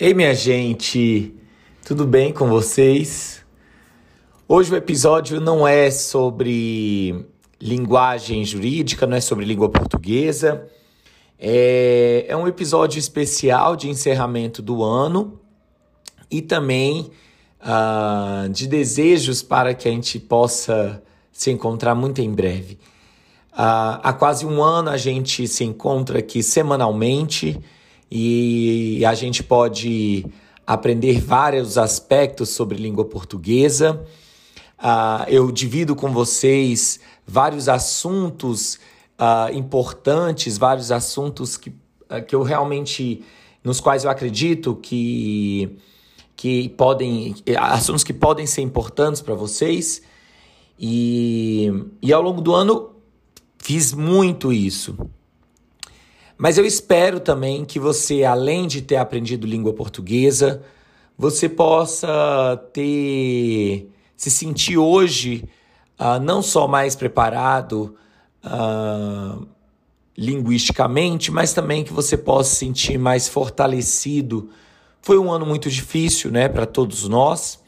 Ei, minha gente, tudo bem com vocês? Hoje o episódio não é sobre linguagem jurídica, não é sobre língua portuguesa. É, é um episódio especial de encerramento do ano e também uh, de desejos para que a gente possa se encontrar muito em breve. Uh, há quase um ano a gente se encontra aqui semanalmente e a gente pode aprender vários aspectos sobre língua portuguesa. Uh, eu divido com vocês vários assuntos uh, importantes, vários assuntos que, uh, que eu realmente, nos quais eu acredito que, que podem, assuntos que podem ser importantes para vocês. E, e ao longo do ano fiz muito isso. Mas eu espero também que você, além de ter aprendido língua portuguesa, você possa ter se sentir hoje uh, não só mais preparado uh, linguisticamente, mas também que você possa se sentir mais fortalecido. Foi um ano muito difícil, né, para todos nós.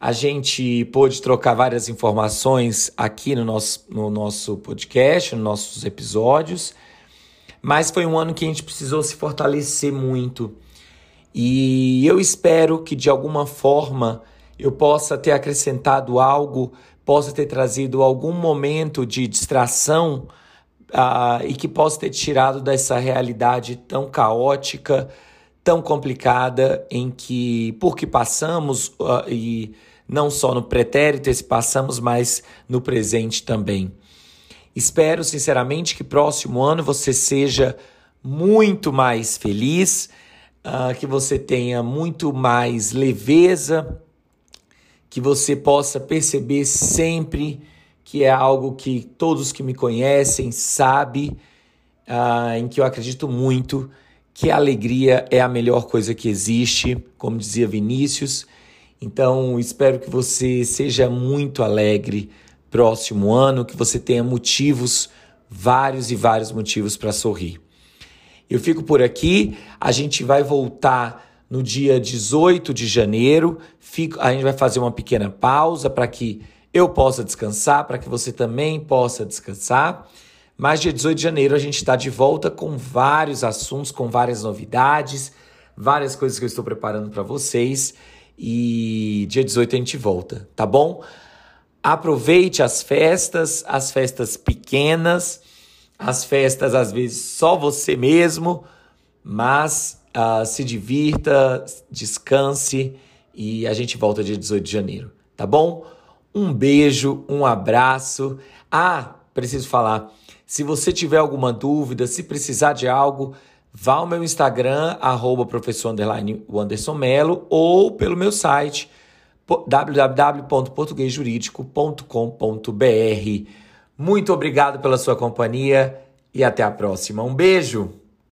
A gente pôde trocar várias informações aqui no nosso, no nosso podcast, nos nossos episódios. Mas foi um ano que a gente precisou se fortalecer muito. E eu espero que de alguma forma eu possa ter acrescentado algo, possa ter trazido algum momento de distração uh, e que possa ter tirado dessa realidade tão caótica, tão complicada, em que, porque passamos, uh, e não só no pretérito, esse passamos, mas no presente também. Espero sinceramente que próximo ano você seja muito mais feliz, uh, que você tenha muito mais leveza, que você possa perceber sempre que é algo que todos que me conhecem sabem, uh, em que eu acredito muito, que a alegria é a melhor coisa que existe, como dizia Vinícius. Então, espero que você seja muito alegre próximo ano, que você tenha motivos, vários e vários motivos para sorrir. Eu fico por aqui, a gente vai voltar no dia 18 de janeiro, fico, a gente vai fazer uma pequena pausa para que eu possa descansar, para que você também possa descansar. Mas dia 18 de janeiro a gente está de volta com vários assuntos, com várias novidades, várias coisas que eu estou preparando para vocês. E dia 18 a gente volta, tá bom? Aproveite as festas, as festas pequenas, as festas às vezes só você mesmo, mas uh, se divirta, descanse e a gente volta dia 18 de janeiro, tá bom? Um beijo, um abraço. Ah, preciso falar. Se você tiver alguma dúvida, se precisar de algo, vá ao meu Instagram, arroba professor ou pelo meu site www.portuguesjurídico.com.br. Muito obrigado pela sua companhia e até a próxima. Um beijo!